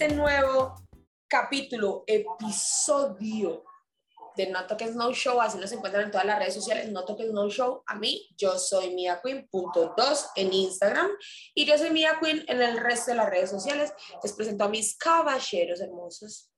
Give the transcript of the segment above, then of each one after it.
este nuevo capítulo, episodio de No Toques No Show, así nos encuentran en todas las redes sociales, No Toques No Show, a mí, yo soy Mia Queen.2 en Instagram y yo soy Mia Queen en el resto de las redes sociales. Les presento a mis caballeros hermosos.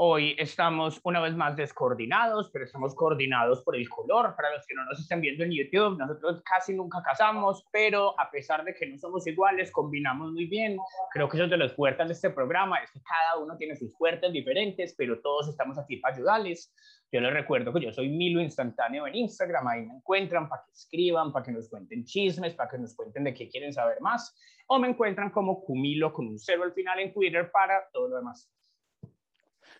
Hoy estamos una vez más descoordinados, pero estamos coordinados por el color. Para los que no nos estén viendo en YouTube, nosotros casi nunca casamos, pero a pesar de que no somos iguales, combinamos muy bien. Creo que eso es de los fuertes de este programa, es que cada uno tiene sus fuertes diferentes, pero todos estamos aquí para ayudarles. Yo les recuerdo que yo soy Milo Instantáneo en Instagram, ahí me encuentran para que escriban, para que nos cuenten chismes, para que nos cuenten de qué quieren saber más, o me encuentran como Cumilo con un cero al final en Twitter para todo lo demás.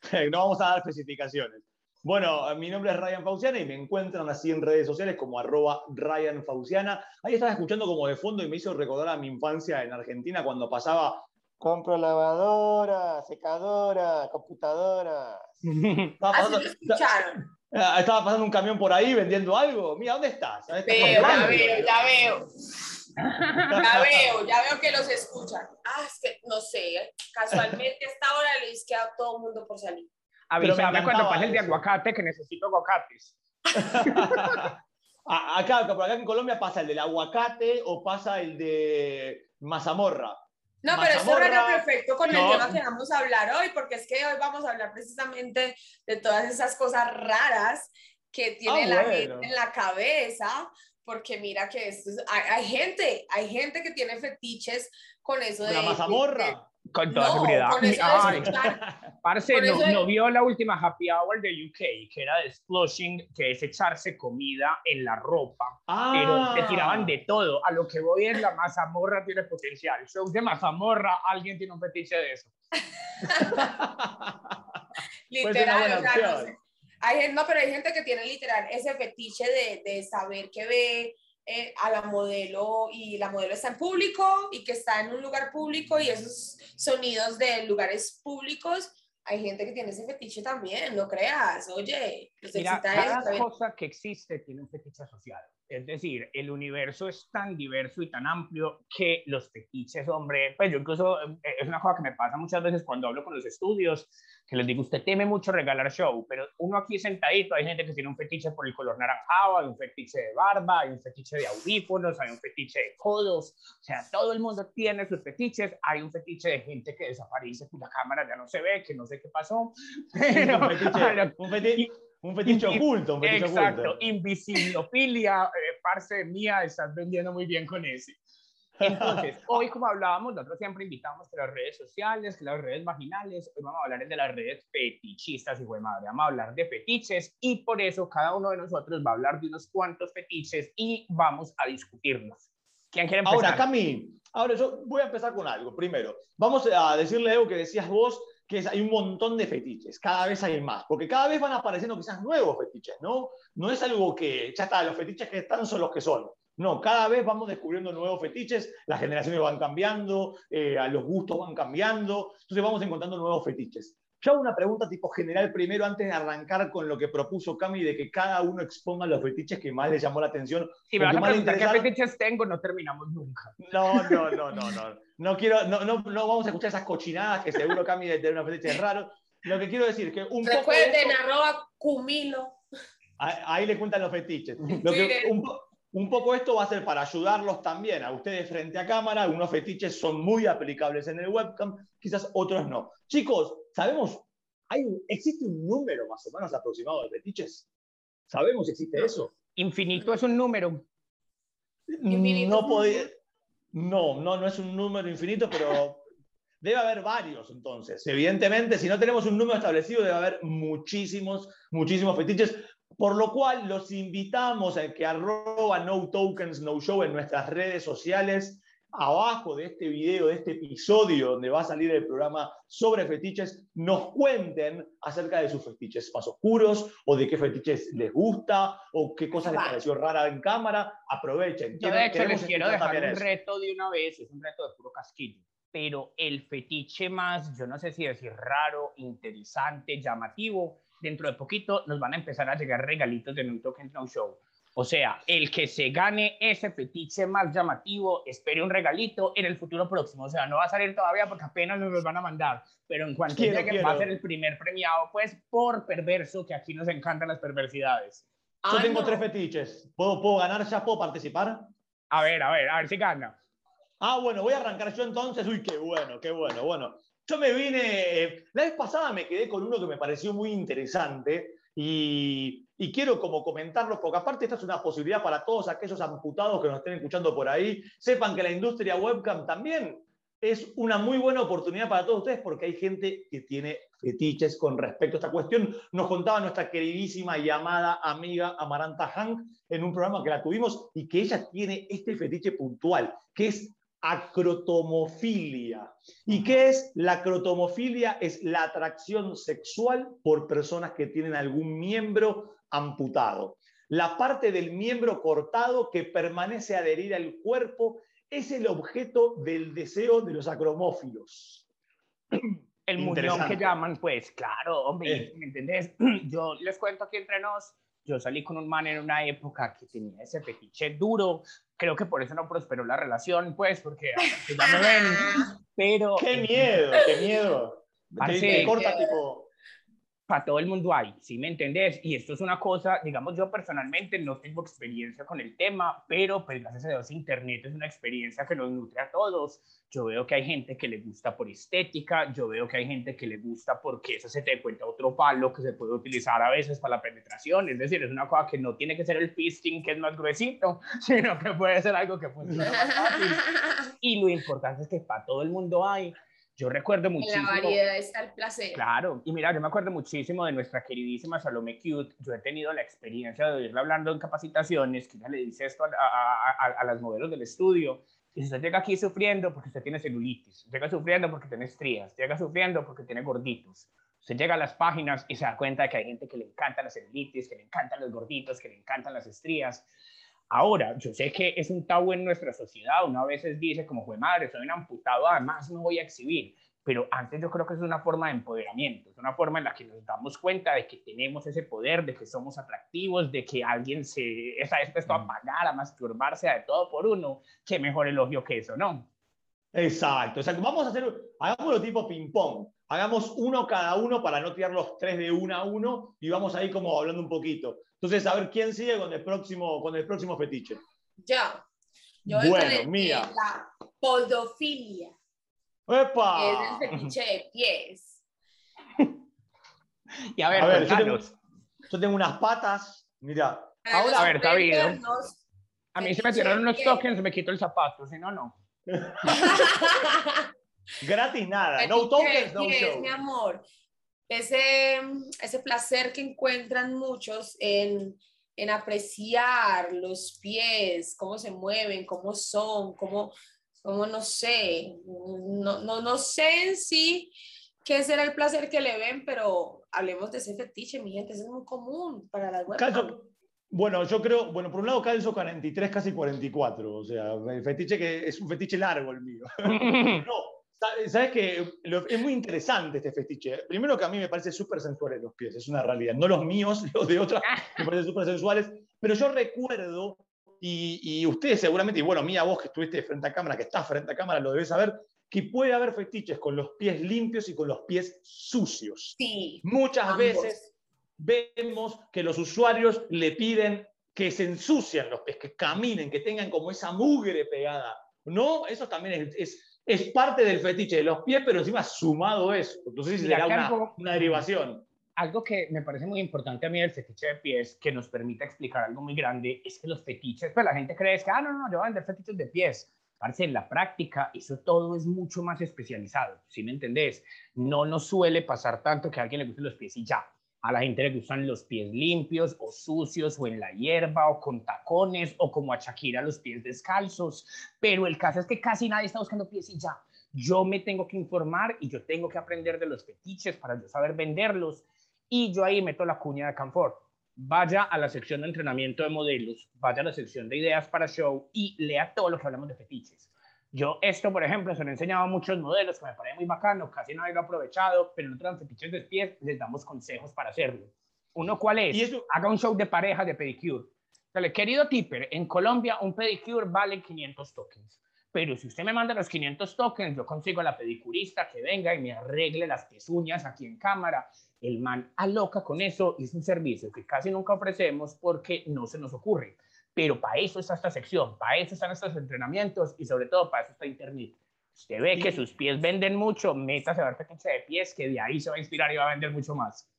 no vamos a dar especificaciones. Bueno, mi nombre es Ryan Fauciana y me encuentran así en redes sociales como arroba Ryan Fauciana. Ahí estaba escuchando como de fondo y me hizo recordar a mi infancia en Argentina cuando pasaba compro lavadora, secadora, computadora. Estaba pasando, ah, estaba pasando un camión por ahí vendiendo algo. Mira, ¿dónde estás? Veo, ya veo, ya veo. Ya veo, ya veo que los escuchan. Ah, es que no sé, casualmente a esta hora le que a todo el mundo por salir. Avísame cuando pase el de aguacate que necesito aguacates. acá, por acá en Colombia pasa el del aguacate o pasa el de mazamorra. No, pero eso era perfecto con el tema que vamos a hablar hoy, porque es que hoy vamos a hablar precisamente de todas esas cosas raras que tiene ah, la gente en la cabeza porque mira que esto hay, gente, hay gente que tiene fetiches con eso de... La mazamorra. Con toda seguridad. Parce, no, no, vio la última happy hour de UK, que era de Splushing, que es echarse comida en la ropa, pero te tiraban de todo. A lo que voy es la mazamorra tiene potencial. Show de mazamorra, alguien tiene un fetiche de eso. Literal, o sea, no hay, no, pero hay gente que tiene literal ese fetiche de, de saber que ve eh, a la modelo y la modelo está en público y que está en un lugar público y esos sonidos de lugares públicos hay gente que tiene ese fetiche también, no creas, oye, Mira, cada cosa que existe tiene un fetiche asociado. Es decir, el universo es tan diverso y tan amplio que los fetiches, hombre, pues yo incluso, eh, es una cosa que me pasa muchas veces cuando hablo con los estudios, que les digo, usted teme mucho regalar show, pero uno aquí sentadito, hay gente que tiene un fetiche por el color naranjado, hay un fetiche de barba, hay un fetiche de audífonos, hay un fetiche de codos, o sea, todo el mundo tiene sus fetiches, hay un fetiche de gente que desaparece, la cámara ya no se ve, que no sé qué pasó, pero, un fetiche, un fetiche oculto, un fetiche Exacto, invisibilofilia, eh, parce mía, estás vendiendo muy bien con ese. Entonces, hoy como hablábamos, nosotros siempre invitamos que las redes sociales, que las redes vaginales, hoy vamos a hablar de las redes fetichistas, y de madre, vamos a hablar de fetiches y por eso cada uno de nosotros va a hablar de unos cuantos fetiches y vamos a discutirlos. ¿Quién quiere empezar? Ahora, Cami, ahora yo voy a empezar con algo. Primero, vamos a decirle algo que decías vos que hay un montón de fetiches, cada vez hay más, porque cada vez van apareciendo quizás nuevos fetiches, ¿no? No es algo que ya está, los fetiches que están son los que son. No, cada vez vamos descubriendo nuevos fetiches, las generaciones van cambiando, eh, los gustos van cambiando, entonces vamos encontrando nuevos fetiches. Yo hago una pregunta tipo general primero antes de arrancar con lo que propuso Cami de que cada uno exponga los fetiches que más le llamó la atención. Si me vas a preguntar qué fetiches tengo, no terminamos nunca. No, no, no, no, no. No, quiero, no, no, no vamos a escuchar esas cochinadas que seguro Cami debe tener unos fetiches raros. Lo que quiero decir es que un Recuerden, poco arroba cumilo. Ahí, le cuentan los fetiches. Lo que, un, un poco esto va a ser para ayudarlos también a ustedes frente a cámara. Algunos fetiches son muy aplicables en el webcam, quizás otros no. Chicos, ¿sabemos? Hay ¿Existe un número más o menos aproximado de fetiches? ¿Sabemos si existe eso? Infinito es un número. No, podía, no, no, no es un número infinito, pero debe haber varios entonces. Evidentemente, si no tenemos un número establecido, debe haber muchísimos, muchísimos fetiches. Por lo cual los invitamos a que arroba no tokens no show en nuestras redes sociales. Abajo de este video, de este episodio donde va a salir el programa sobre fetiches, nos cuenten acerca de sus fetiches más oscuros o de qué fetiches les gusta o qué cosas les pareció rara en cámara. Aprovechen. Yo de hecho les quiero dejar un reto de una vez, es un reto de puro casquillo pero el fetiche más, yo no sé si decir raro, interesante, llamativo, dentro de poquito nos van a empezar a llegar regalitos de No Token No Show. O sea, el que se gane ese fetiche más llamativo, espere un regalito en el futuro próximo. O sea, no va a salir todavía porque apenas nos los van a mandar, pero en cuanto llegue va a ser el primer premiado, pues, por perverso, que aquí nos encantan las perversidades. Yo tengo tres fetiches. ¿Puedo, ¿Puedo ganar ya? ¿Puedo participar? A ver, a ver, a ver si gana. Ah, bueno, voy a arrancar yo entonces. Uy, qué bueno, qué bueno. Bueno, yo me vine, eh, la vez pasada me quedé con uno que me pareció muy interesante y, y, quiero como comentarlo, porque aparte esta es una posibilidad para todos aquellos amputados que nos estén escuchando por ahí. Sepan que la industria webcam también es una muy buena oportunidad para todos ustedes porque hay gente que tiene fetiches con respecto a esta cuestión. Nos contaba nuestra queridísima y amada amiga Amaranta Hank en un programa que la tuvimos y que ella tiene este fetiche puntual, que es acrotomofilia. ¿Y qué es la acrotomofilia? Es la atracción sexual por personas que tienen algún miembro amputado. La parte del miembro cortado que permanece adherida al cuerpo es el objeto del deseo de los acromófilos. El muñón que llaman, pues claro, hombre, eh. ¿me entendés? Yo les cuento aquí entre nos, yo salí con un man en una época que tenía ese fetiche duro, creo que por eso no prosperó la relación, pues, porque ya me ven, pero... ¡Qué miedo, qué miedo! Te, corta tipo para todo el mundo hay, ¿sí me entendés? Y esto es una cosa, digamos, yo personalmente no tengo experiencia con el tema, pero pues gracias a Dios Internet es una experiencia que nos nutre a todos. Yo veo que hay gente que le gusta por estética, yo veo que hay gente que le gusta porque eso se te cuenta otro palo que se puede utilizar a veces para la penetración, es decir, es una cosa que no tiene que ser el fisting que es más gruesito, sino que puede ser algo que funciona más fácil. Y lo importante es que para todo el mundo hay yo recuerdo muchísimo. En la variedad está el placer. Claro, y mira, yo me acuerdo muchísimo de nuestra queridísima Salome Cute. Yo he tenido la experiencia de oírla hablando en capacitaciones, que ella le dice esto a, a, a, las modelos del estudio. Y usted llega aquí sufriendo porque usted tiene celulitis, llega sufriendo porque tiene estrías, llega sufriendo porque tiene gorditos. Usted llega a las páginas y se da cuenta de que hay gente que le encanta la celulitis, que le encantan los gorditos, que le encantan las estrías. Ahora, yo sé que es un tabú en nuestra sociedad, uno a veces dice como, fue madre, soy un amputado, además no voy a exhibir, pero antes yo creo que es una forma de empoderamiento, es una forma en la que nos damos cuenta de que tenemos ese poder, de que somos atractivos, de que alguien se está dispuesto a pagar, a masturbarse de todo por uno, qué mejor elogio que eso, ¿no? Exacto, exacto. Vamos a hacer, hagámoslo tipo ping-pong. Hagamos uno cada uno para no tirar los tres de uno a uno y vamos ahí como hablando un poquito. Entonces, a ver quién sigue con el próximo, con el próximo fetiche. Ya. Yo bueno, mía. La podofilia. ¡Epa! Es el fetiche de pies. y a ver, a ver yo tengo, yo tengo, unas patas. Mira. Ahora, a ver, está bien. A mí se me tiraron unos tokens, me quito el zapato, si no, no. Gratis nada, no tokens, no show. mi amor ese, ese placer que encuentran muchos en, en apreciar los pies, cómo se mueven, cómo son, cómo, cómo no sé, no, no, no sé en sí qué será el placer que le ven, pero hablemos de ese fetiche, mi gente, ese es muy común para las web. Bueno, yo creo, bueno, por un lado calzo 43, casi 44, o sea, el fetiche que es un fetiche largo el mío. no, Sabes que es muy interesante este fetiche. Primero que a mí me parece súper sensuales los pies, es una realidad. No los míos, los de otras me parecen súper sensuales. Pero yo recuerdo, y, y, ustedes seguramente, y bueno, mía, vos que estuviste frente a cámara, que estás frente a cámara, lo debes saber, que puede haber fetiches con los pies limpios y con los pies sucios. Sí. Muchas veces vemos que los usuarios le piden que se ensucian los pies, que caminen, que tengan como esa mugre pegada. ¿No? Eso también es es parte del fetiche de los pies, pero encima sumado eso. Entonces le da una, una, derivación. Algo que me parece muy importante a mí del fetiche de pies, que nos permite explicar algo muy grande, es que los fetiches, pues la gente cree que, ah, no, no, yo voy a vender fetiches de pies. Parece en la práctica, eso todo es mucho más especializado, ¿sí me entendés? No nos suele pasar tanto que a alguien le gusten los pies y ya a la gente le gustan los pies limpios o sucios o en la hierba o con tacones o como a Shakira los pies descalzos, pero el caso es que casi nadie está buscando pies y ya. Yo me tengo que informar y yo tengo que aprender de los fetiches para yo saber venderlos y yo ahí meto la cuña de Canfor. Vaya a la sección de entrenamiento de modelos, vaya a la sección de ideas para show y lea todo lo que hablamos de fetiches yo esto, por ejemplo, se lo he enseñado a muchos modelos que me parece muy bacano, casi nadie lo ha aprovechado, pero en otros fetiches de pies les damos consejos para hacerlo. Uno, ¿cuál es? Haga un show de pareja de pedicure. querido tipper, en Colombia un pedicure vale 500 tokens. Pero si usted me manda los 500 tokens, yo consigo a la pedicurista que venga y me arregle las pezuñas aquí en cámara. El man aloca con eso y es un servicio que casi nunca ofrecemos porque no se nos ocurre. Pero para eso está esta sección, para eso están estos entrenamientos y sobre todo para eso está Internet. Usted ve que sus pies venden mucho, métase a ver fetiche de pies, que de ahí se va a inspirar y va a vender mucho más.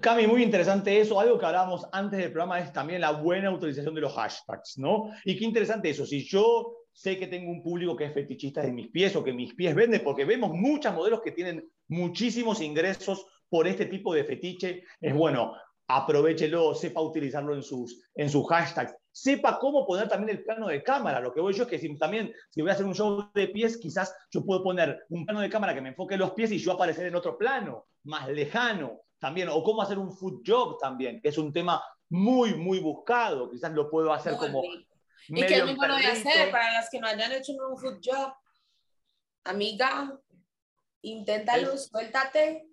Cami, muy interesante eso. Algo que hablábamos antes del programa es también la buena utilización de los hashtags, ¿no? Y qué interesante eso. Si yo sé que tengo un público que es fetichista de mis pies o que mis pies venden, porque vemos muchos modelos que tienen muchísimos ingresos por este tipo de fetiche, es bueno, aprovechelo, sepa utilizarlo en sus, en sus hashtags, sepa cómo poner también el plano de cámara. Lo que voy yo es que si, también, si voy a hacer un show de pies, quizás yo puedo poner un plano de cámara que me enfoque en los pies y yo aparecer en otro plano, más lejano también, o cómo hacer un food job también, que es un tema muy, muy buscado. Quizás lo puedo hacer como ¿Y qué es muy bueno de hacer para las que no hayan hecho un food job? Amiga, inténtalo, suéltate,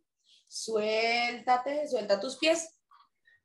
suéltate, suelta tus pies.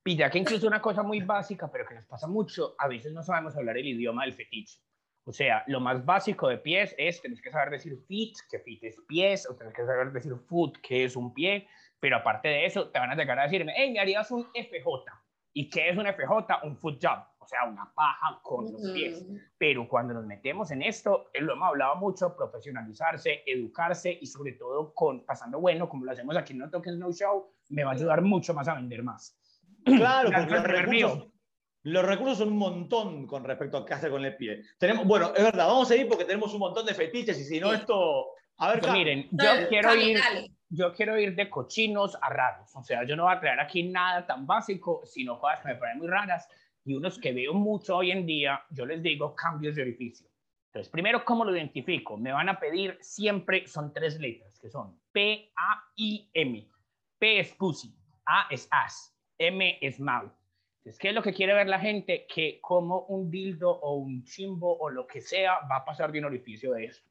Pilla que incluso una cosa muy básica, pero que nos pasa mucho, a veces no sabemos hablar el idioma del fetiche. O sea, lo más básico de pies es, tienes que saber decir feet, que feet es pies, o tienes que saber decir foot, que es un pie, pero aparte de eso, te van a llegar a decirme, hey, me harías un FJ. ¿Y qué es un FJ? Un foot job sea, una paja con los pies. Pero cuando nos metemos en esto, eh, lo hemos hablado mucho, profesionalizarse, educarse y sobre todo con pasando bueno, como lo hacemos aquí en No Token No Show, me va a ayudar mucho más a vender más. Claro, porque los recursos, los recursos son un montón con respecto a qué hacer con el pie. Tenemos, bueno, es verdad, vamos a ir porque tenemos un montón de fetiches y si no esto... A ver, pues miren, yo quiero ir... Yo quiero ir de cochinos a raros, o sea, yo no voy a traer aquí nada tan básico, sino cosas que me parecen muy raras y unos que veo mucho hoy en día, yo les digo cambios de orificio. Entonces, primero, ¿cómo lo identifico? Me van a pedir siempre, son tres letras, que son P, A, I, M. P es pussy, A es ass, M es mouth. Entonces, ¿qué es lo que quiere ver la gente? Que como un dildo o un chimbo o lo que sea va a pasar de un orificio de estos.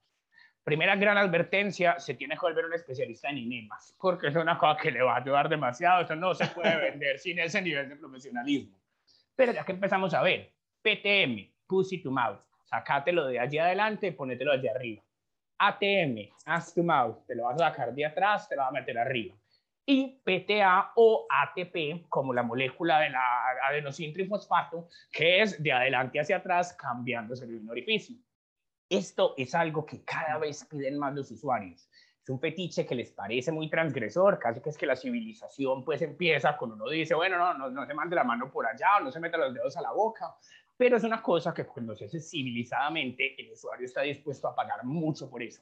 Primera gran advertencia, se tiene que volver un especialista en enemas, porque es una cosa que le va a ayudar demasiado, eso no se puede vender sin ese nivel de profesionalismo. Pero ya que empezamos a ver, PTM, pussy to mouth, sacátelo de allí adelante, ponételo allí arriba. ATM, ass to mouth, te lo vas a sacar de atrás, te lo vas a meter arriba. Y PTA o ATP, como la molécula de la adenosín trifosfato, que es de adelante hacia atrás, cambiándose el orificio. Esto es algo que cada vez piden más los usuarios un fetiche que les parece muy transgresor, casi que es que la civilización pues empieza cuando uno dice, bueno, no, no, no se mande la mano por allá o no se meta los dedos a la boca, pero es una cosa que cuando se hace civilizadamente, el usuario está dispuesto a pagar mucho por eso.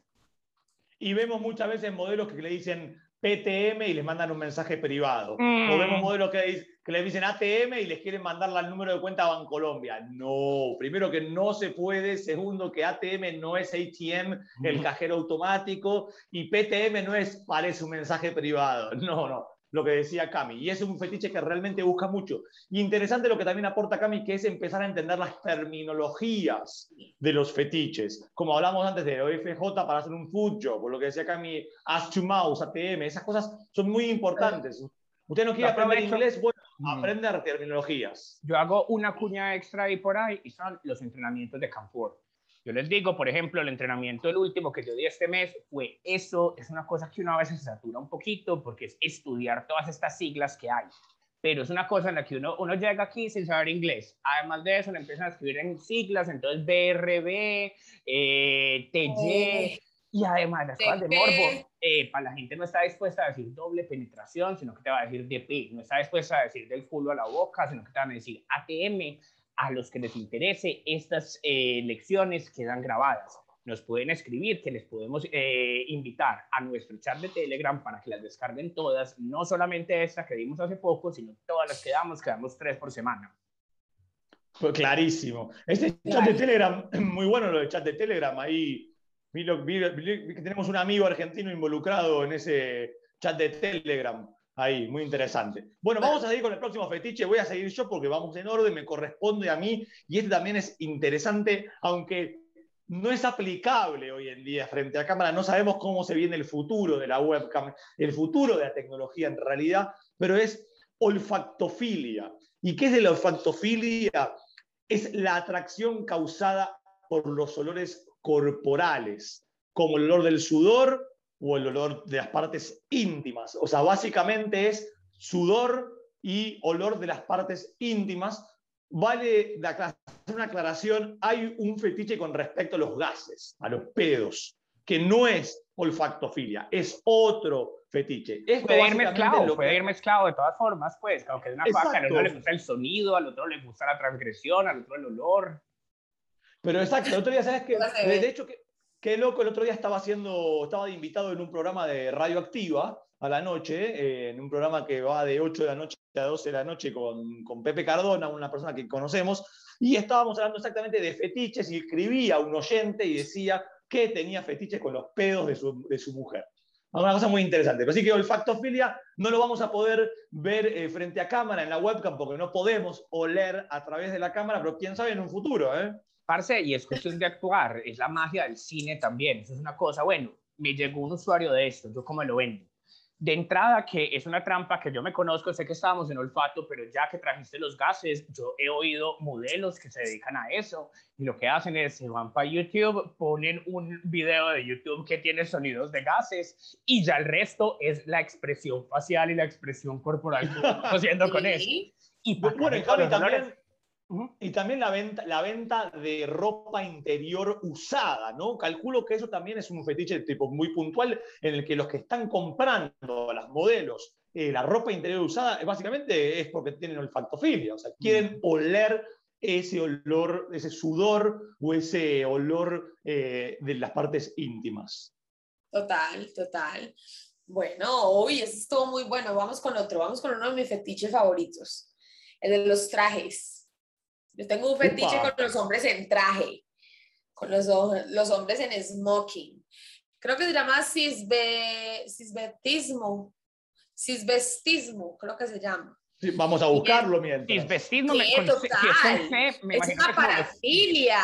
Y vemos muchas veces modelos que le dicen PTM y les mandan un mensaje privado. O vemos mm. modelos que, que les dicen ATM y les quieren mandar al número de cuenta a Bancolombia. No, primero que no se puede, segundo que ATM no es ATM, el cajero automático, y PTM no es parece un mensaje privado. No, no lo que decía Cami. Y es un fetiche que realmente busca mucho. Y interesante lo que también aporta Cami, que es empezar a entender las terminologías de los fetiches. Como hablamos antes de OFJ para hacer un food job, o lo que decía Cami, as to mouse, ATM, esas cosas son muy importantes. Usted no quiere aprender inglés, bueno, aprender terminologías. Yo hago una cuña extra ahí por ahí y son los entrenamientos de confort. Yo les digo, por ejemplo, el entrenamiento, el último que yo di este mes fue eso, es una cosa que uno a veces se satura un poquito porque es estudiar todas estas siglas que hay. Pero es una cosa en la que uno, uno llega aquí sin saber inglés. Además de eso, le empiezan a escribir en siglas, entonces BRB, eh, TY, y además las cosas de morbo. Eh, para la gente no está dispuesta a decir doble penetración, sino que te va a decir DP. No está dispuesta a decir del culo a la boca, sino que te van a decir ATM a los que les interese estas eh, lecciones quedan grabadas. Nos pueden escribir que les podemos eh, invitar a nuestro chat de Telegram para que las descarguen todas, no solamente esta que dimos hace poco, sino todas las que damos, que damos tres por semana. Pues clarísimo. Este chat de Telegram, muy bueno lo del chat de Telegram, ahí vi, que tenemos un amigo argentino involucrado en ese chat de Telegram. Ahí, muy interesante. Bueno, vamos a seguir con el próximo fetiche. Voy a seguir yo porque vamos en orden, me corresponde a mí. Y este también es interesante, aunque no es aplicable hoy en día frente a cámara. No sabemos cómo se viene el futuro de la webcam, el futuro de la tecnología en realidad, pero es olfactofilia. ¿Y qué es la olfactofilia? es la atracción causada por los olores corporales, como el olor del sudor o el olor de las partes íntimas. O sea, básicamente es sudor y olor de las partes íntimas. Vale una aclaración, hay un fetiche con respecto a los gases, a los pedos, que no es olfactofilia, es otro fetiche. puede ir mezclado, puede ir mezclado de todas formas, pues, aunque es una faca, a uno le gusta el sonido, al otro le gusta la transgresión, al otro el olor. Pero exacto, el otro día, ¿sabes qué? De hecho, que, qué loco, el otro día estaba haciendo, estaba invitado en un programa de radioactiva a la noche, eh, en un programa que va de 8 de la noche a 12 de la noche con, con Pepe Cardona, una persona que conocemos, y estábamos hablando exactamente de fetiches y escribía un oyente y decía que tenía fetiches con los pedos de su, de su mujer. Una cosa muy interesante. Así que olfactofilia no lo vamos a poder ver eh, frente a cámara en la webcam porque no podemos oler a través de la cámara, pero quién sabe en un futuro, ¿eh? Parce, y es cuestión de actuar, es la magia del cine también, eso es una cosa, bueno, me llegó un usuario de esto, yo cómo lo vendo. De entrada, que es una trampa que yo me conozco, sé que estábamos en olfato, pero ya que trajiste los gases, yo he oído modelos que se dedican a eso y lo que hacen es, se van para YouTube, ponen un video de YouTube que tiene sonidos de gases y ya el resto es la expresión facial y la expresión corporal que estamos haciendo con eso. Y bueno, Javi, también y también la venta, la venta de ropa interior usada, ¿no? Calculo que eso también es un fetiche tipo muy puntual en el que los que están comprando las modelos eh, la ropa interior usada, básicamente es porque tienen olfactofilia, o sea, quieren oler ese olor, ese sudor o ese olor eh, de las partes íntimas. Total, total. Bueno, hoy eso estuvo muy bueno. Vamos con otro, vamos con uno de mis fetiches favoritos, el de los trajes. Yo tengo un fetiche con los hombres en traje, con los, los hombres en smoking. Creo que se llama cisbe, cisbetismo, cisbestismo, creo que se llama. Sí, vamos a buscarlo mientras. Cisbestismo me, es una parafilia.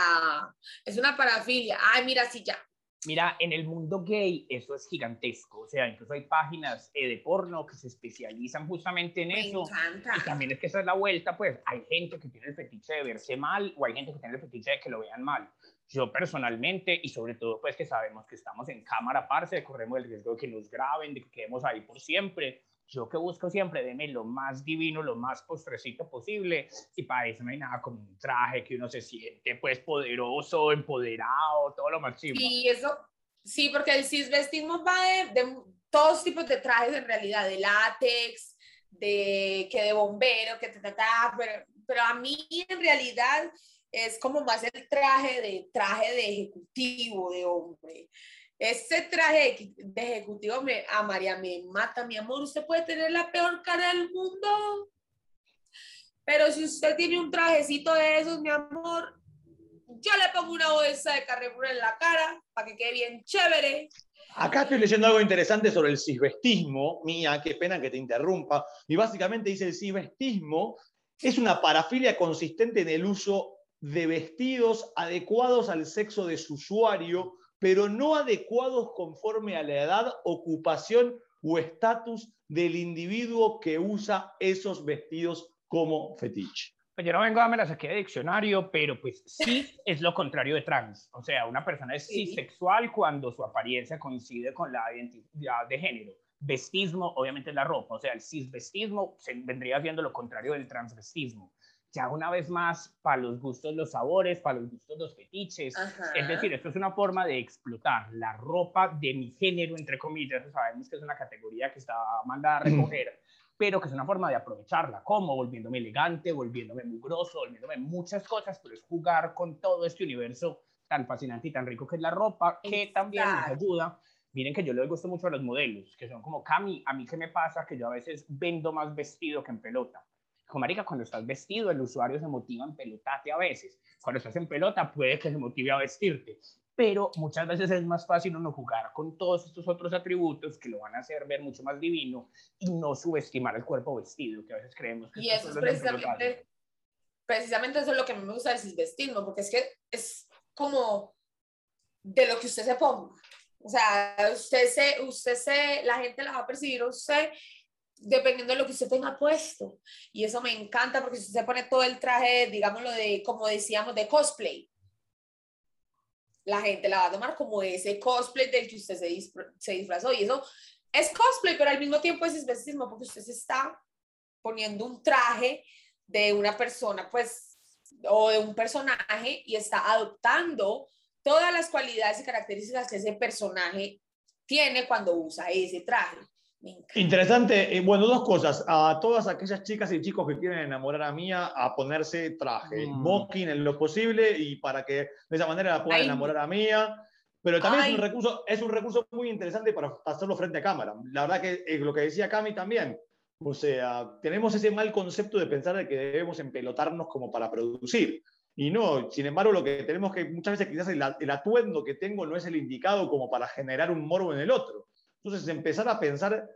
Es una parafilia. Ay, mira, sí, ya. Mira, en el mundo gay eso es gigantesco, o sea, incluso hay páginas eh, de porno que se especializan justamente en Me eso. Encanta. Y también es que esa es la vuelta, pues hay gente que tiene el fetiche de verse mal o hay gente que tiene el fetiche de que lo vean mal. Yo personalmente, y sobre todo pues que sabemos que estamos en cámara, parce, corremos el riesgo de que nos graben, de que quedemos ahí por siempre yo que busco siempre, deme lo más divino, lo más postrecito posible, y para eso no hay nada como un traje que uno se siente pues poderoso, empoderado, todo lo máximo. Y eso, sí, porque el cisvestismo va de, de todos tipos de trajes en realidad, de látex, de que de bombero, que ta, ta, pero, pero a mí en realidad es como más el traje de traje de ejecutivo, de hombre. Ese traje de ejecutivo me, a María me mata, mi amor. Usted puede tener la peor cara del mundo. Pero si usted tiene un trajecito de esos, mi amor, yo le pongo una bolsa de Carrefour en la cara para que quede bien chévere. Acá estoy leyendo algo interesante sobre el cisvestismo, mía, qué pena que te interrumpa. Y básicamente dice el cisvestismo es una parafilia consistente en el uso de vestidos adecuados al sexo de su usuario pero no adecuados conforme a la edad, ocupación o estatus del individuo que usa esos vestidos como fetiche. Pues yo no vengo a darme la saqué de diccionario, pero pues sí es lo contrario de trans. O sea, una persona es cisexual cuando su apariencia coincide con la identidad de género. Vestismo, obviamente, es la ropa. O sea, el cisvestismo vendría siendo lo contrario del transvestismo ya una vez más, para los gustos los sabores, para los gustos los fetiches. Es decir, esto es una forma de explotar la ropa de mi género, entre comillas. Sabemos que es una categoría que está mandada a recoger, pero que es una forma de aprovecharla. como Volviéndome elegante, volviéndome mugroso, volviéndome muchas cosas, pero es jugar con todo este universo tan fascinante y tan rico que es la ropa, que también nos ayuda. Miren que yo le gusto mucho a los modelos, que son como Cami, a mí qué me pasa que yo a veces vendo más vestido que en pelota marica, cuando estás vestido, el usuario se motiva en pelotarte a veces. Cuando estás en pelota, puede que se motive a vestirte. Pero muchas veces es más fácil uno jugar con todos estos otros atributos que lo van a hacer ver mucho más divino y no subestimar el cuerpo vestido, que a veces creemos que Y eso es precisamente, precisamente eso es lo que a mí me gusta del vestirme, porque es que es como de lo que usted se ponga. O sea, usted se, usted se, la gente la va a percibir a usted dependiendo de lo que usted tenga puesto. Y eso me encanta porque si usted pone todo el traje, digámoslo, de, como decíamos, de cosplay, la gente la va a tomar como ese cosplay del que usted se, se disfrazó. Y eso es cosplay, pero al mismo tiempo es especismo porque usted se está poniendo un traje de una persona, pues, o de un personaje y está adoptando todas las cualidades y características que ese personaje tiene cuando usa ese traje. Interesante. Eh, bueno, dos cosas. A todas aquellas chicas y chicos que quieren enamorar a Mía, a ponerse traje, mm. en lo posible y para que de esa manera la puedan enamorar a Mía. Pero también es un, recurso, es un recurso muy interesante para hacerlo frente a cámara. La verdad que es lo que decía Cami también. O sea, tenemos ese mal concepto de pensar de que debemos empelotarnos como para producir. Y no, sin embargo, lo que tenemos que muchas veces quizás el, el atuendo que tengo no es el indicado como para generar un morbo en el otro. Entonces, empezar a pensar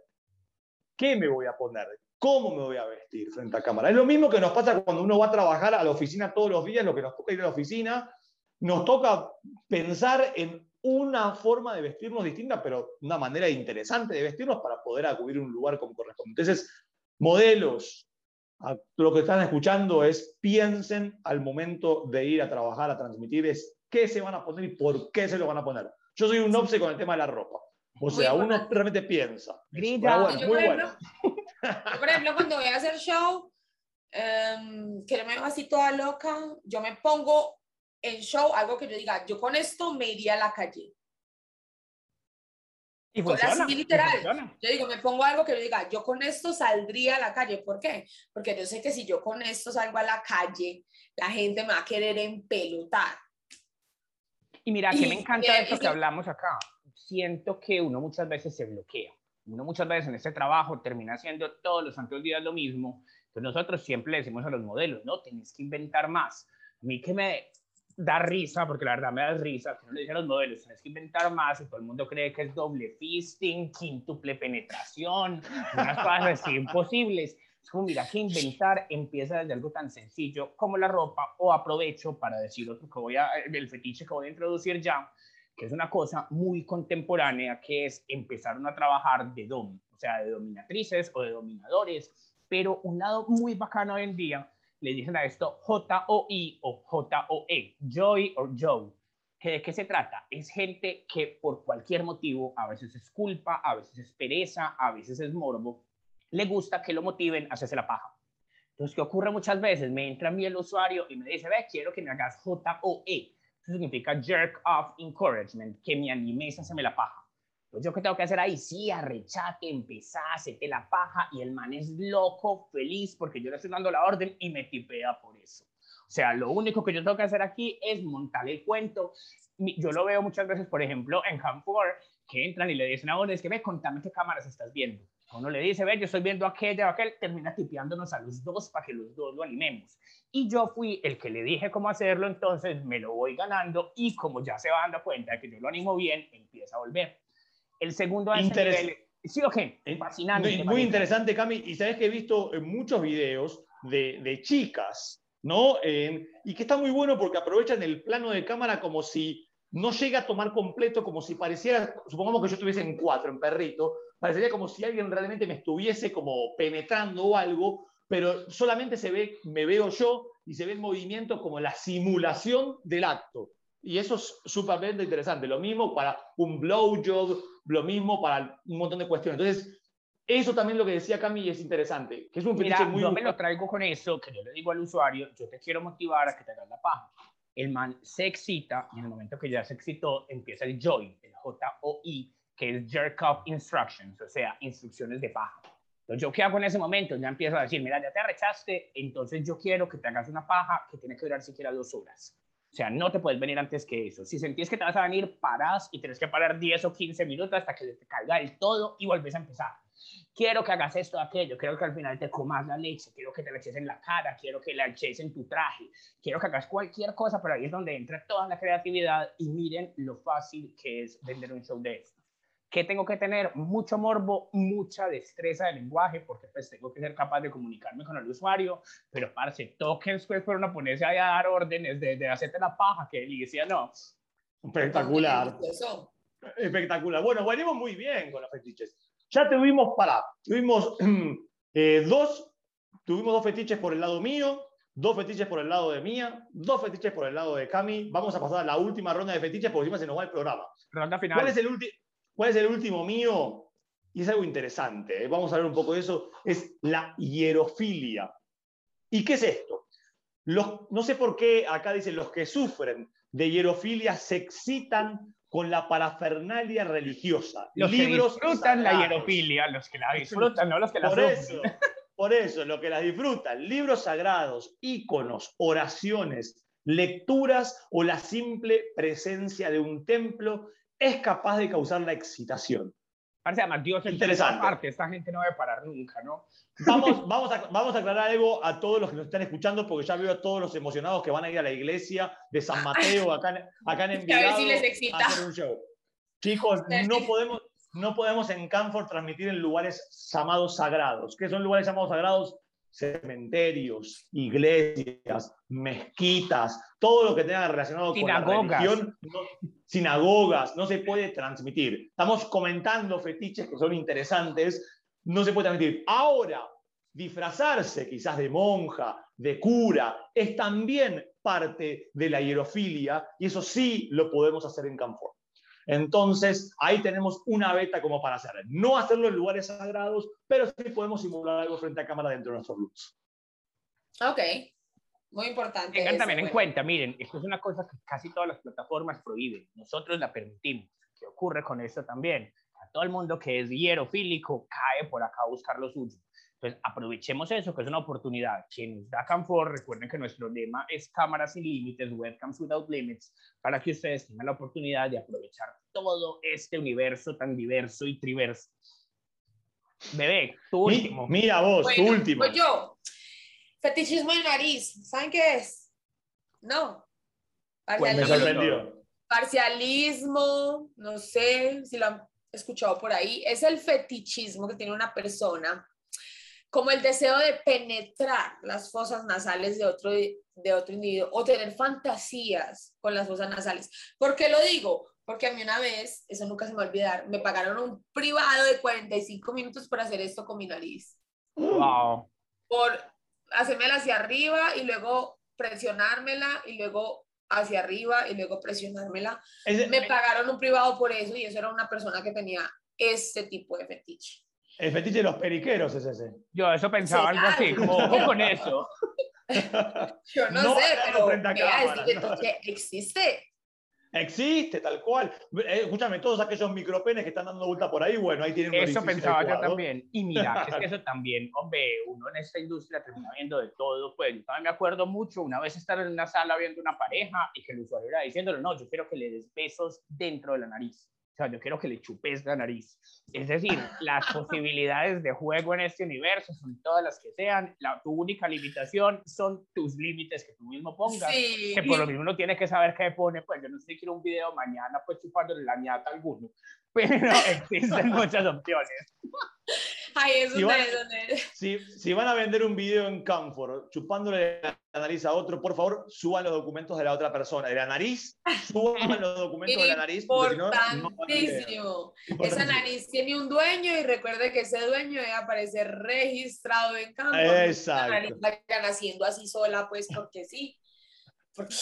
qué me voy a poner, cómo me voy a vestir frente a cámara. Es lo mismo que nos pasa cuando uno va a trabajar a la oficina todos los días, lo que nos toca ir a la oficina, nos toca pensar en una forma de vestirnos distinta, pero una manera interesante de vestirnos para poder acudir a un lugar como corresponde. Entonces, modelos, lo que están escuchando es piensen al momento de ir a trabajar, a transmitir, es qué se van a poner y por qué se lo van a poner. Yo soy un obse con el tema de la ropa. O sea, uno realmente piensa. Grita. Bueno, muy bueno. por ejemplo, cuando voy a hacer show, um, que no me veo así toda loca, yo me pongo en show algo que yo diga, yo con esto me iría a la calle. Y funciona, así, literal. Yo digo, me pongo algo que yo diga, yo con esto saldría a la calle. ¿Por qué? Porque yo sé que si yo con esto salgo a la calle, la gente me va a querer empelotar. Y mira, que me encanta esto que hablamos acá siento que uno muchas veces se bloquea. Uno muchas veces en este trabajo termina haciendo todos los santos días lo mismo. Entonces nosotros siempre le decimos a los modelos, no, tenés que inventar más. A mí que me da risa, porque la verdad me da risa, que uno le dice a los modelos, tenés que inventar más y todo el mundo cree que es doble fisting, quíntuple penetración, unas cosas así imposibles. Es como, mira, que inventar empieza desde algo tan sencillo como la ropa o aprovecho para decir otro que voy a, el fetiche que voy a introducir ya, que es una cosa muy contemporánea, que es empezar a trabajar de dom, o sea, de dominatrices o de dominadores, pero un lado muy bacano hoy en día, le dicen a esto J-O-I o J-O-E, Joy o Joe. ¿Que ¿De qué se trata? Es gente que por cualquier motivo, a veces es culpa, a veces es pereza, a veces es morbo, le gusta que lo motiven a hacerse la paja. Entonces, ¿qué ocurre muchas veces? Me entra a mí el usuario y me dice, ve, quiero que me hagas J-O-E significa jerk off encouragement, que me animes a hacerme la paja. Pues yo qué tengo que hacer ahí, sí, arrechate, empezá, hacete la paja y el man es loco, feliz porque yo le estoy dando la orden y me tipea por eso. O sea, lo único que yo tengo que hacer aquí es montar el cuento. Yo lo veo muchas veces, por ejemplo, en Camp4, que entran y le dicen a uno, es que ve, contame qué cámaras estás viendo. Uno le dice, ve, yo estoy viendo aquella o aquel, termina tipeándonos a los dos para que los dos lo animemos. Y yo fui el que le dije cómo hacerlo, entonces me lo voy ganando y como ya se va dando cuenta de que yo lo animo bien, empieza a volver. El segundo es Sí, ok, eh, fascinante. Muy, interesante, Cami. Y sabes que he visto muchos videos de, de chicas, ¿no? y que está muy bueno porque aprovechan el plano de cámara como si no llega a tomar completo, como si pareciera, supongamos que yo estuviese en cuatro, en perrito, parecería como si alguien realmente me estuviese como penetrando o algo, pero solamente se ve, me veo yo y se ve el movimiento como la simulación del acto. Y eso es súper interesante. Lo mismo para un blowjob, lo mismo para un montón de cuestiones. Entonces, eso también lo que decía Cami es interesante, que es un Mira, muy... yo me lo traigo con eso, que yo le digo al usuario, yo te quiero motivar a que te hagas la paja. El man se excita y en el momento que ya se excitó, empieza el joy, el J-O-I, que es jerk off instructions, o sea, instrucciones de paja. Entonces, ¿yo qué hago en ese momento? Ya empiezo a decir, mira, ya te arrechaste, entonces yo quiero que te hagas una paja que tiene que durar siquiera dos horas. O sea, no te puedes venir antes que eso. Si sentís que te vas a venir, parás y tienes que parar 10 o 15 minutos hasta que te caiga el todo y vuelves a empezar. Quiero que hagas esto, aquello, quiero que al final te comas la leche, quiero que te la eches en la cara, quiero que la eches en tu traje, quiero que hagas cualquier cosa, pero ahí es donde entra toda la creatividad y miren lo fácil que es vender un show de esto. ¿Qué tengo que tener? Mucho morbo, mucha destreza de lenguaje, porque pues tengo que ser capaz de comunicarme con el usuario, pero parce, tokens pues por uno ponerse ahí a dar órdenes de, de hacerte la paja, que delicia, no. Espectacular. Espectacular. Bueno, venimos muy bien con los fetiches. Ya tuvimos, para, tuvimos eh, dos, tuvimos dos fetiches por el lado mío, dos fetiches por el lado de Mía, dos fetiches por el lado de Cami. Vamos a pasar a la última ronda de fetiches porque encima se nos va el programa. Ronda final. ¿Cuál es el, ¿Cuál es el último mío? Y es algo interesante, ¿eh? vamos a ver un poco de eso, es la hierofilia. ¿Y qué es esto? Los, no sé por qué acá dicen los que sufren de hierofilia se excitan con la parafernalia religiosa. Los Libros que disfrutan la hierofilia, los que la disfrutan, no los que la por Eso, por eso, lo que la disfrutan. Libros sagrados, íconos, oraciones, lecturas o la simple presencia de un templo es capaz de causar la excitación. Parece además Dios Interesante. Parte. Esta gente no va a parar nunca, ¿no? Vamos, vamos, a, vamos a aclarar algo a todos los que nos están escuchando, porque ya veo a todos los emocionados que van a ir a la iglesia de San Mateo, acá, acá en Envigado, a, ver si les excita. a hacer un show. Chicos, no podemos, no podemos en Canford transmitir en lugares llamados sagrados. ¿Qué son lugares llamados sagrados? Cementerios, iglesias, mezquitas, todo lo que tenga relacionado con la religión, sinagogas, no se puede transmitir. Estamos comentando fetiches que son interesantes, no se puede transmitir. Ahora, disfrazarse quizás de monja, de cura, es también parte de la hierofilia y eso sí lo podemos hacer en Canfort. Entonces, ahí tenemos una beta como para hacer. No hacerlo en lugares sagrados, pero sí podemos simular algo frente a cámara dentro de nuestros looks. Ok, muy importante. Tengan también en cuenta, miren, esto es una cosa que casi todas las plataformas prohíben. Nosotros la permitimos. ¿Qué ocurre con esto también? A todo el mundo que es hierofílico cae por acá a buscar lo suyo. Entonces, aprovechemos eso, que es una oportunidad. Quienes da Canfor, recuerden que nuestro lema es cámaras sin límites, webcams without limits, para que ustedes tengan la oportunidad de aprovechar todo este universo tan diverso y triverso. Bebé, tu último. Mira vos, tu último. Pues yo, fetichismo de nariz, ¿saben qué es? No. Parcialismo. Pues me sorprendió. Parcialismo, no sé si lo han escuchado por ahí, es el fetichismo que tiene una persona como el deseo de penetrar las fosas nasales de otro, de otro individuo o tener fantasías con las fosas nasales. ¿Por qué lo digo? Porque a mí una vez, eso nunca se me va a olvidar, me pagaron un privado de 45 minutos por hacer esto con mi nariz. Wow. Por hacérmela hacia arriba y luego presionármela y luego hacia arriba y luego presionármela. me pagaron un privado por eso y eso era una persona que tenía este tipo de fetiche. El fetiche de los periqueros es ese. Yo eso pensaba algo así, como con eso. Yo no, sé, pero existe. Existe, tal cual. Eh, escúchame, todos aquellos micropenes que están dando vuelta por ahí, bueno, ahí tienen un Eso pensaba yo también. Y mira, es que eso también, hombre, uno en esta industria termina viendo de todo. Pues yo también me acuerdo mucho una vez estar en una sala viendo una pareja y que el usuario era diciéndole, no, yo quiero que le des besos dentro de la nariz. O sea, yo quiero que le chupes la nariz. Es decir, las posibilidades de juego en este universo son todas las que sean. La, tu única limitación son tus límites que tú mismo pongas. Que por lo mismo uno tiene que saber qué pone. Pues yo no sé, quiero un video mañana, pues chupándole la ñata a alguno. Pero existen muchas opciones. si, si, van a vender un video en Camfor chupándole la nariz a otro, por favor, suban los documentos de la otra persona. De la nariz, suban los documentos de la nariz. Importantísimo. Esa nariz tiene un dueño y recuerde que ese dueño debe aparecer registrado en Camfor. Exacto. La nariz la haciendo así sola, pues porque sí. Porque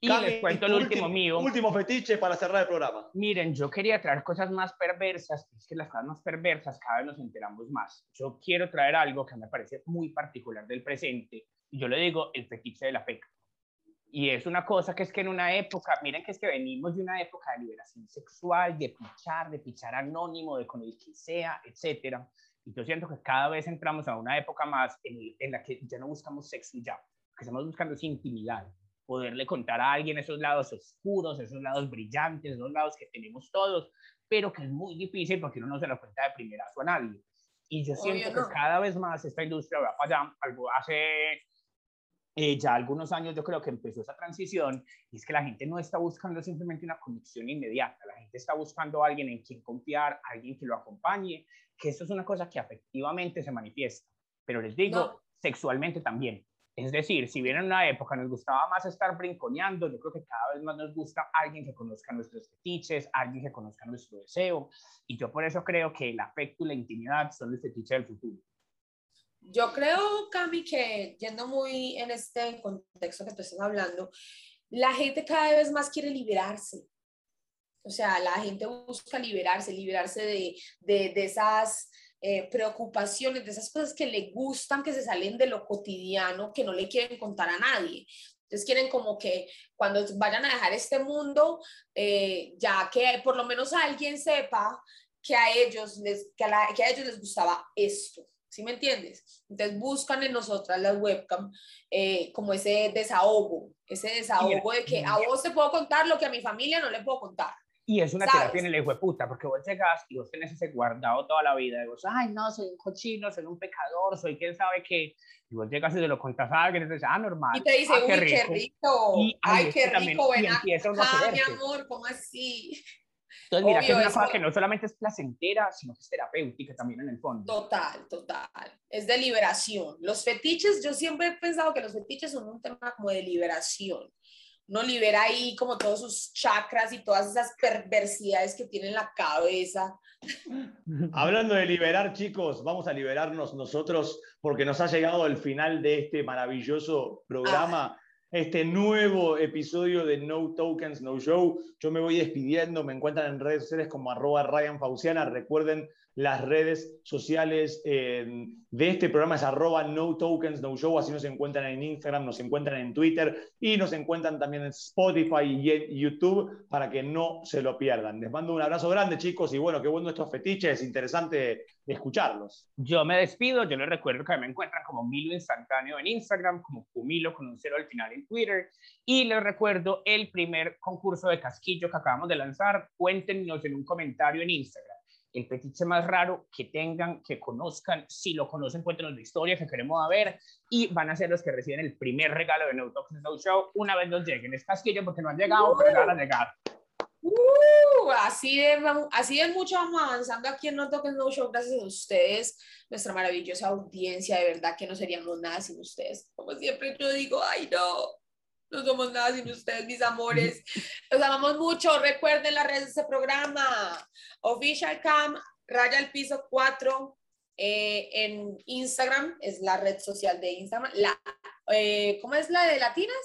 y les cuento el último, mío. Último fetiche para cerrar el programa. Miren, yo quería traer cosas más perversas, es que las cosas más perversas cada vez nos enteramos más. Yo quiero traer algo que me parece muy particular del presente, y yo le digo el fetiche de la peca. Y es una cosa que es que en una época, miren que es que venimos de una época de liberación sexual, de pichar, de pichar anónimo, de con el que sea, etcétera. Y yo siento que cada vez entramos a una época más en, en la que ya no buscamos sexo y ya, que estamos buscando esa intimidad poderle contar a alguien esos lados oscuros, esos lados brillantes, esos lados que tenemos todos, pero que es muy difícil porque uno no se lo cuenta de primerazo a nadie. Y yo siento que cada vez más esta industria va para allá, algo hace eh, ya algunos años yo creo que empezó esa transición y es que la gente no está buscando simplemente una conexión inmediata, la gente está buscando a alguien en quien confiar, alguien que lo acompañe, que esto es una cosa que afectivamente se manifiesta, pero les digo, sexualmente también Es decir, si bien en una época nos gustaba más estar brinconeando, yo creo que cada vez más nos gusta alguien que conozca nuestros fetiches, alguien que conozca nuestro deseo. Y yo por eso creo que el afecto y la intimidad son el fetiche del futuro. Yo creo, Cami, que yendo muy en este contexto que tú estás hablando, la gente cada vez más quiere liberarse. O sea, la gente busca liberarse, liberarse de, de, de esas eh, preocupaciones, de esas cosas que le gustan, que se salen de lo cotidiano, que no le quieren contar a nadie. Entonces quieren como que cuando vayan a dejar este mundo, eh, ya que por lo menos alguien sepa que a ellos les, que a, que a ellos les gustaba esto. ¿Sí me entiendes? Entonces buscan en nosotras las webcam eh, como ese desahogo, ese desahogo de que a vos te puedo contar lo que a mi familia no le puedo contar. Y es una terapia en el hijo de puta, porque vos llegas y vos tenés ese guardado toda la vida. Y vos, ay, no, soy un cochino, soy un pecador, soy quién sabe qué. Y vos llegas y te lo contás a alguien y te dice, ah, normal. Y te dice, ah, uy, qué rico. Y, ay, qué rico, ven acá, mi amor, ¿cómo así? Entonces, mira, que es una cosa que no solamente es placentera, sino que es terapéutica también en el fondo. Total, total. Es de liberación. Los fetiches, yo siempre he pensado que los fetiches son un tema como de liberación no libera ahí como todos sus chakras y todas esas perversidades que tiene en la cabeza. Hablando de liberar, chicos, vamos a liberarnos nosotros porque nos ha llegado el final de este maravilloso programa. Ah. Este nuevo episodio de No Tokens, No Show. Yo me voy despidiendo, me encuentran en redes sociales como arroba Ryan Fauciana. Recuerden las redes sociales eh, de este programa es arroba no tokens no show, así nos encuentran en Instagram, nos encuentran en Twitter y nos encuentran también en Spotify y YouTube para que no se lo pierdan. Les mando un abrazo grande chicos y bueno, qué bueno estos fetiches, interesante escucharlos. Yo me despido, yo les recuerdo que me encuentran como Milo Instantáneo en Instagram, como Pumilo con un cero al final en Twitter y les recuerdo el primer concurso de casquillo que acabamos de lanzar, cuéntenos en un comentario en Instagram el fetiche más raro que tengan, que conozcan. Si lo conocen, cuéntenos la historia que queremos ver y van a ser los que reciben el primer regalo de No Talks No Show una vez nos lleguen. Es casquillo porque no han llegado, pero van a llegar. Uh, así, de, así de mucho vamos avanzando aquí en No Talks No Show gracias a ustedes, nuestra maravillosa audiencia, de verdad que no seríamos nada sin ustedes. Como siempre yo digo, ay no, no somos nada sin ustedes, mis amores. Los amamos mucho. Recuerden las redes de este programa. Official Cam, raya el piso 4. Eh, en Instagram, es la red social de Instagram. La, eh, ¿Cómo es la de Latinas?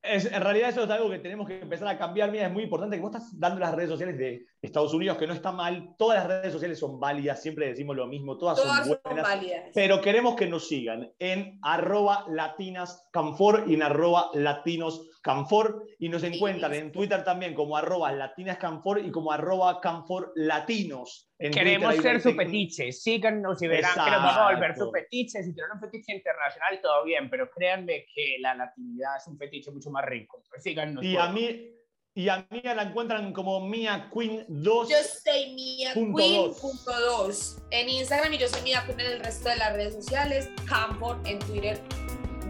en realidad eso es algo que tenemos que empezar a cambiar. Mira, es muy importante que vos estás dando las redes sociales de Estados Unidos, que no está mal. Todas las redes sociales son válidas, siempre decimos lo mismo, todas, son buenas. válidas. Pero queremos que nos sigan en arroba latinascanfor y en arroba latinoscanfor. Y nos encuentran en Twitter también como arroba latinascanfor y como arroba canforlatinos. Queremos ser su fetiche, síganos y verán que nos vamos a volver su fetiche. Si tienen un fetiche internacional, todo bien, pero créanme que la latinidad es un fetiche mucho más rico. síganos. Y a mí, y a Mía la encuentran como Mia Queen 2. Yo soy Mia Queen punto 2 en Instagram y yo soy Mia Queen en el resto de las redes sociales. Campo en Twitter.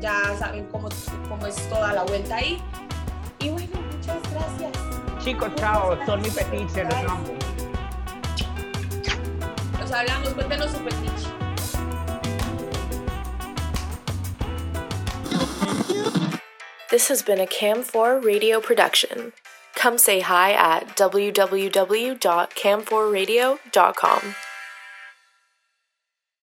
Ya saben cómo, cómo es toda la vuelta ahí. Y bueno, muchas gracias. Chicos, chao. Son mi fetiche. Los amo. Nos hablamos. Cuéntenos su fetiche. This has been a Cam4 radio production. Come say hi at www.cam4radio.com.